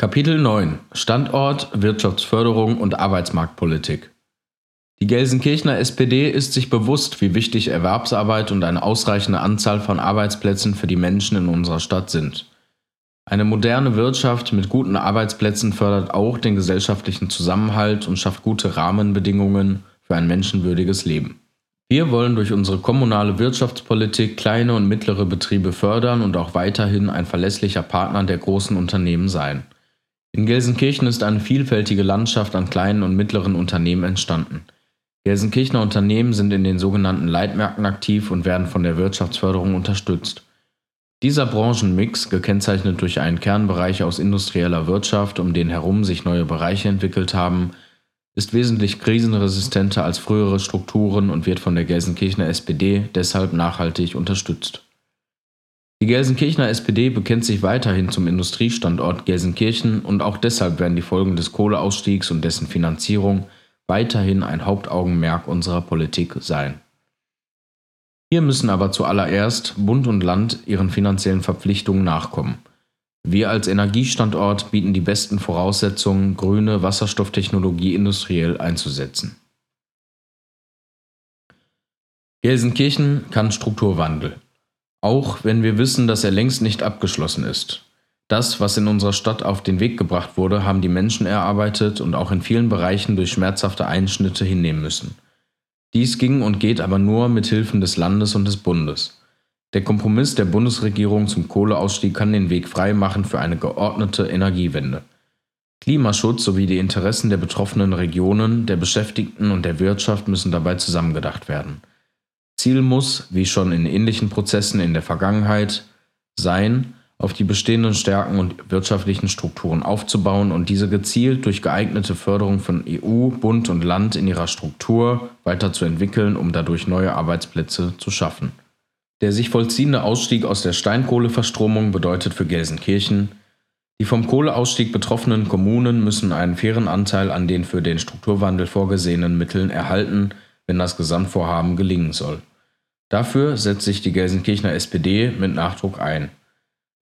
Kapitel 9 Standort, Wirtschaftsförderung und Arbeitsmarktpolitik Die Gelsenkirchener SPD ist sich bewusst, wie wichtig Erwerbsarbeit und eine ausreichende Anzahl von Arbeitsplätzen für die Menschen in unserer Stadt sind. Eine moderne Wirtschaft mit guten Arbeitsplätzen fördert auch den gesellschaftlichen Zusammenhalt und schafft gute Rahmenbedingungen für ein menschenwürdiges Leben. Wir wollen durch unsere kommunale Wirtschaftspolitik kleine und mittlere Betriebe fördern und auch weiterhin ein verlässlicher Partner der großen Unternehmen sein. In Gelsenkirchen ist eine vielfältige Landschaft an kleinen und mittleren Unternehmen entstanden. Gelsenkirchener Unternehmen sind in den sogenannten Leitmärkten aktiv und werden von der Wirtschaftsförderung unterstützt. Dieser Branchenmix, gekennzeichnet durch einen Kernbereich aus industrieller Wirtschaft, um den herum sich neue Bereiche entwickelt haben, ist wesentlich krisenresistenter als frühere Strukturen und wird von der Gelsenkirchener SPD deshalb nachhaltig unterstützt. Die Gelsenkirchener SPD bekennt sich weiterhin zum Industriestandort Gelsenkirchen und auch deshalb werden die Folgen des Kohleausstiegs und dessen Finanzierung weiterhin ein Hauptaugenmerk unserer Politik sein. Hier müssen aber zuallererst Bund und Land ihren finanziellen Verpflichtungen nachkommen. Wir als Energiestandort bieten die besten Voraussetzungen, grüne Wasserstofftechnologie industriell einzusetzen. Gelsenkirchen kann Strukturwandel. Auch wenn wir wissen, dass er längst nicht abgeschlossen ist. Das, was in unserer Stadt auf den Weg gebracht wurde, haben die Menschen erarbeitet und auch in vielen Bereichen durch schmerzhafte Einschnitte hinnehmen müssen. Dies ging und geht aber nur mit Hilfen des Landes und des Bundes. Der Kompromiss der Bundesregierung zum Kohleausstieg kann den Weg frei machen für eine geordnete Energiewende. Klimaschutz sowie die Interessen der betroffenen Regionen, der Beschäftigten und der Wirtschaft müssen dabei zusammengedacht werden. Ziel muss, wie schon in ähnlichen Prozessen in der Vergangenheit, sein, auf die bestehenden Stärken und wirtschaftlichen Strukturen aufzubauen und diese gezielt durch geeignete Förderung von EU, Bund und Land in ihrer Struktur weiterzuentwickeln, um dadurch neue Arbeitsplätze zu schaffen. Der sich vollziehende Ausstieg aus der Steinkohleverstromung bedeutet für Gelsenkirchen, die vom Kohleausstieg betroffenen Kommunen müssen einen fairen Anteil an den für den Strukturwandel vorgesehenen Mitteln erhalten, wenn das Gesamtvorhaben gelingen soll. Dafür setzt sich die Gelsenkirchener SPD mit Nachdruck ein.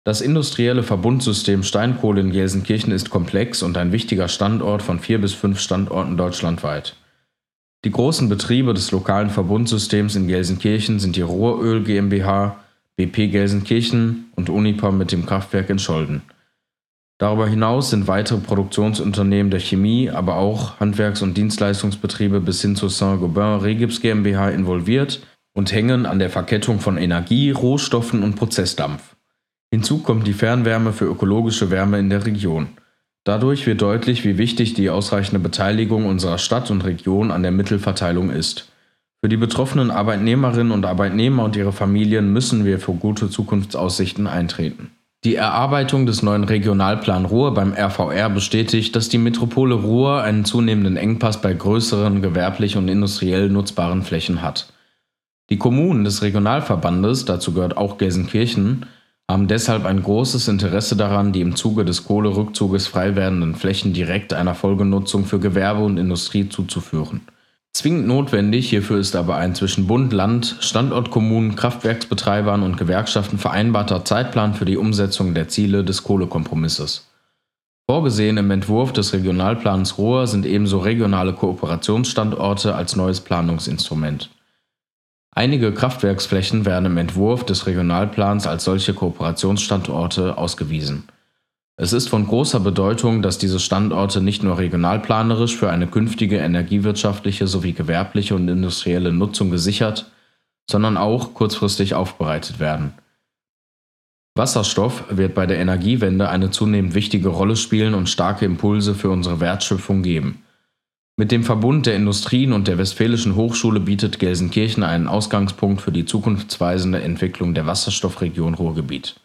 Das industrielle Verbundsystem Steinkohle in Gelsenkirchen ist komplex und ein wichtiger Standort von vier bis fünf Standorten deutschlandweit. Die großen Betriebe des lokalen Verbundsystems in Gelsenkirchen sind die Ruhröl GmbH, BP Gelsenkirchen und Unipa mit dem Kraftwerk in Scholden. Darüber hinaus sind weitere Produktionsunternehmen der Chemie, aber auch Handwerks- und Dienstleistungsbetriebe bis hin zu Saint-Gobain Regips GmbH involviert und hängen an der Verkettung von Energie, Rohstoffen und Prozessdampf. Hinzu kommt die Fernwärme für ökologische Wärme in der Region. Dadurch wird deutlich, wie wichtig die ausreichende Beteiligung unserer Stadt und Region an der Mittelverteilung ist. Für die betroffenen Arbeitnehmerinnen und Arbeitnehmer und ihre Familien müssen wir für gute Zukunftsaussichten eintreten. Die Erarbeitung des neuen Regionalplan Ruhr beim RVR bestätigt, dass die Metropole Ruhr einen zunehmenden Engpass bei größeren gewerblich und industriell nutzbaren Flächen hat. Die Kommunen des Regionalverbandes, dazu gehört auch Gelsenkirchen, haben deshalb ein großes Interesse daran, die im Zuge des Kohlerückzuges frei werdenden Flächen direkt einer Folgenutzung für Gewerbe und Industrie zuzuführen. Zwingend notwendig hierfür ist aber ein zwischen Bund, Land, Standortkommunen, Kraftwerksbetreibern und Gewerkschaften vereinbarter Zeitplan für die Umsetzung der Ziele des Kohlekompromisses. Vorgesehen im Entwurf des Regionalplans Ruhr sind ebenso regionale Kooperationsstandorte als neues Planungsinstrument. Einige Kraftwerksflächen werden im Entwurf des Regionalplans als solche Kooperationsstandorte ausgewiesen. Es ist von großer Bedeutung, dass diese Standorte nicht nur regionalplanerisch für eine künftige energiewirtschaftliche sowie gewerbliche und industrielle Nutzung gesichert, sondern auch kurzfristig aufbereitet werden. Wasserstoff wird bei der Energiewende eine zunehmend wichtige Rolle spielen und starke Impulse für unsere Wertschöpfung geben. Mit dem Verbund der Industrien und der Westfälischen Hochschule bietet Gelsenkirchen einen Ausgangspunkt für die zukunftsweisende Entwicklung der Wasserstoffregion Ruhrgebiet.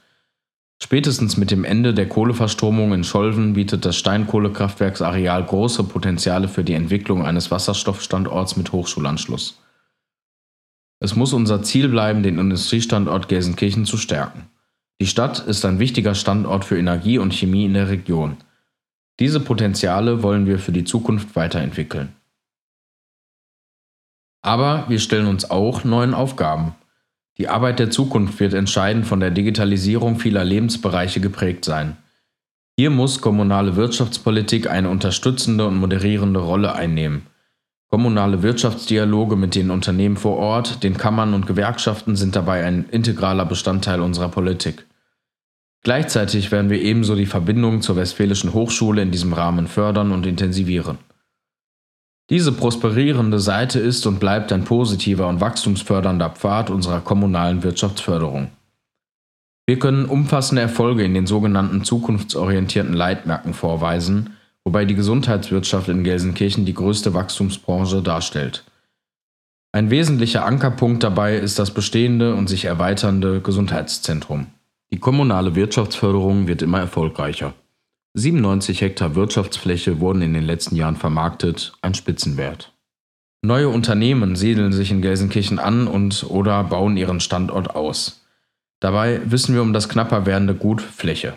Spätestens mit dem Ende der Kohleverstromung in Scholven bietet das Steinkohlekraftwerksareal große Potenziale für die Entwicklung eines Wasserstoffstandorts mit Hochschulanschluss. Es muss unser Ziel bleiben, den Industriestandort Gelsenkirchen zu stärken. Die Stadt ist ein wichtiger Standort für Energie und Chemie in der Region. Diese Potenziale wollen wir für die Zukunft weiterentwickeln. Aber wir stellen uns auch neuen Aufgaben. Die Arbeit der Zukunft wird entscheidend von der Digitalisierung vieler Lebensbereiche geprägt sein. Hier muss kommunale Wirtschaftspolitik eine unterstützende und moderierende Rolle einnehmen. Kommunale Wirtschaftsdialoge mit den Unternehmen vor Ort, den Kammern und Gewerkschaften sind dabei ein integraler Bestandteil unserer Politik. Gleichzeitig werden wir ebenso die Verbindung zur Westfälischen Hochschule in diesem Rahmen fördern und intensivieren. Diese prosperierende Seite ist und bleibt ein positiver und wachstumsfördernder Pfad unserer kommunalen Wirtschaftsförderung. Wir können umfassende Erfolge in den sogenannten zukunftsorientierten Leitmärkten vorweisen, wobei die Gesundheitswirtschaft in Gelsenkirchen die größte Wachstumsbranche darstellt. Ein wesentlicher Ankerpunkt dabei ist das bestehende und sich erweiternde Gesundheitszentrum. Die kommunale Wirtschaftsförderung wird immer erfolgreicher. 97 Hektar Wirtschaftsfläche wurden in den letzten Jahren vermarktet, ein Spitzenwert. Neue Unternehmen siedeln sich in Gelsenkirchen an und oder bauen ihren Standort aus. Dabei wissen wir um das knapper werdende Gut Fläche.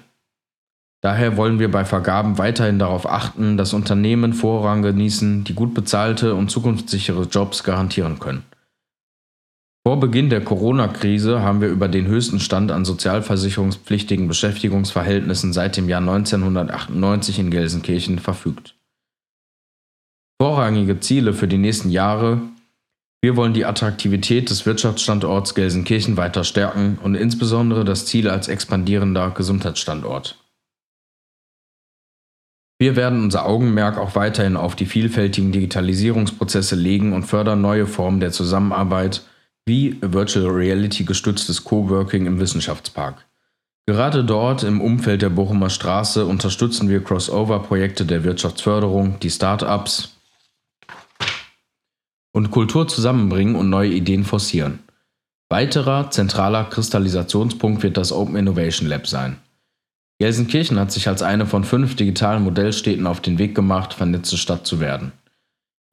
Daher wollen wir bei Vergaben weiterhin darauf achten, dass Unternehmen Vorrang genießen, die gut bezahlte und zukunftssichere Jobs garantieren können. Vor Beginn der Corona-Krise haben wir über den höchsten Stand an sozialversicherungspflichtigen Beschäftigungsverhältnissen seit dem Jahr 1998 in Gelsenkirchen verfügt. Vorrangige Ziele für die nächsten Jahre wir wollen die Attraktivität des Wirtschaftsstandorts Gelsenkirchen weiter stärken und insbesondere das Ziel als expandierender Gesundheitsstandort. Wir werden unser Augenmerk auch weiterhin auf die vielfältigen Digitalisierungsprozesse legen und fördern neue Formen der Zusammenarbeit wie Virtual Reality gestütztes Coworking im Wissenschaftspark. Gerade dort im Umfeld der Bochumer Straße unterstützen wir Crossover-Projekte der Wirtschaftsförderung, die Start-ups, und Kultur zusammenbringen und neue Ideen forcieren. Weiterer zentraler Kristallisationspunkt wird das Open Innovation Lab sein. Gelsenkirchen hat sich als eine von fünf digitalen Modellstädten auf den Weg gemacht, vernetzte Stadt zu werden.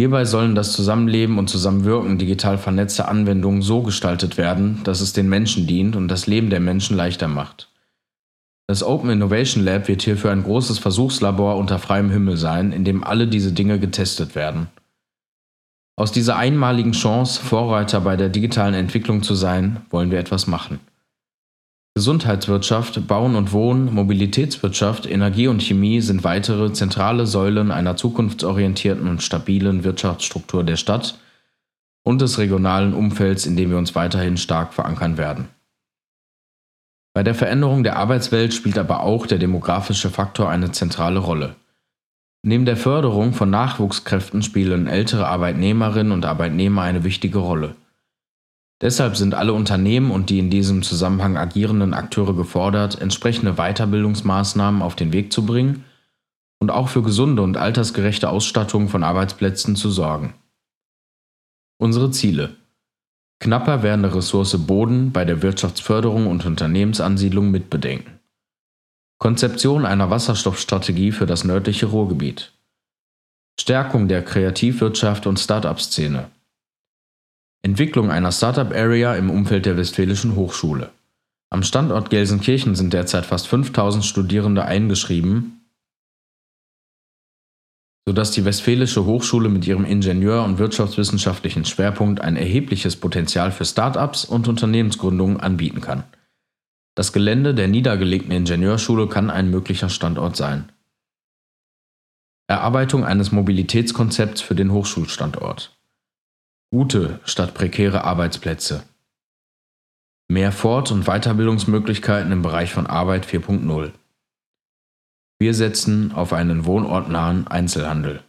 Hierbei sollen das Zusammenleben und Zusammenwirken digital vernetzter Anwendungen so gestaltet werden, dass es den Menschen dient und das Leben der Menschen leichter macht. Das Open Innovation Lab wird hierfür ein großes Versuchslabor unter freiem Himmel sein, in dem alle diese Dinge getestet werden. Aus dieser einmaligen Chance, Vorreiter bei der digitalen Entwicklung zu sein, wollen wir etwas machen. Gesundheitswirtschaft, Bauen und Wohnen, Mobilitätswirtschaft, Energie und Chemie sind weitere zentrale Säulen einer zukunftsorientierten und stabilen Wirtschaftsstruktur der Stadt und des regionalen Umfelds, in dem wir uns weiterhin stark verankern werden. Bei der Veränderung der Arbeitswelt spielt aber auch der demografische Faktor eine zentrale Rolle. Neben der Förderung von Nachwuchskräften spielen ältere Arbeitnehmerinnen und Arbeitnehmer eine wichtige Rolle. Deshalb sind alle Unternehmen und die in diesem Zusammenhang agierenden Akteure gefordert, entsprechende Weiterbildungsmaßnahmen auf den Weg zu bringen und auch für gesunde und altersgerechte Ausstattung von Arbeitsplätzen zu sorgen. Unsere Ziele Knapper werdende Ressource Boden bei der Wirtschaftsförderung und Unternehmensansiedlung mitbedenken. Konzeption einer Wasserstoffstrategie für das nördliche Ruhrgebiet. Stärkung der Kreativwirtschaft und Start-up-Szene. Entwicklung einer Startup-Area im Umfeld der Westfälischen Hochschule. Am Standort Gelsenkirchen sind derzeit fast 5000 Studierende eingeschrieben, sodass die Westfälische Hochschule mit ihrem Ingenieur- und wirtschaftswissenschaftlichen Schwerpunkt ein erhebliches Potenzial für Start-ups und Unternehmensgründungen anbieten kann. Das Gelände der niedergelegten Ingenieurschule kann ein möglicher Standort sein. Erarbeitung eines Mobilitätskonzepts für den Hochschulstandort. Gute statt prekäre Arbeitsplätze. Mehr Fort- und Weiterbildungsmöglichkeiten im Bereich von Arbeit 4.0. Wir setzen auf einen wohnortnahen Einzelhandel.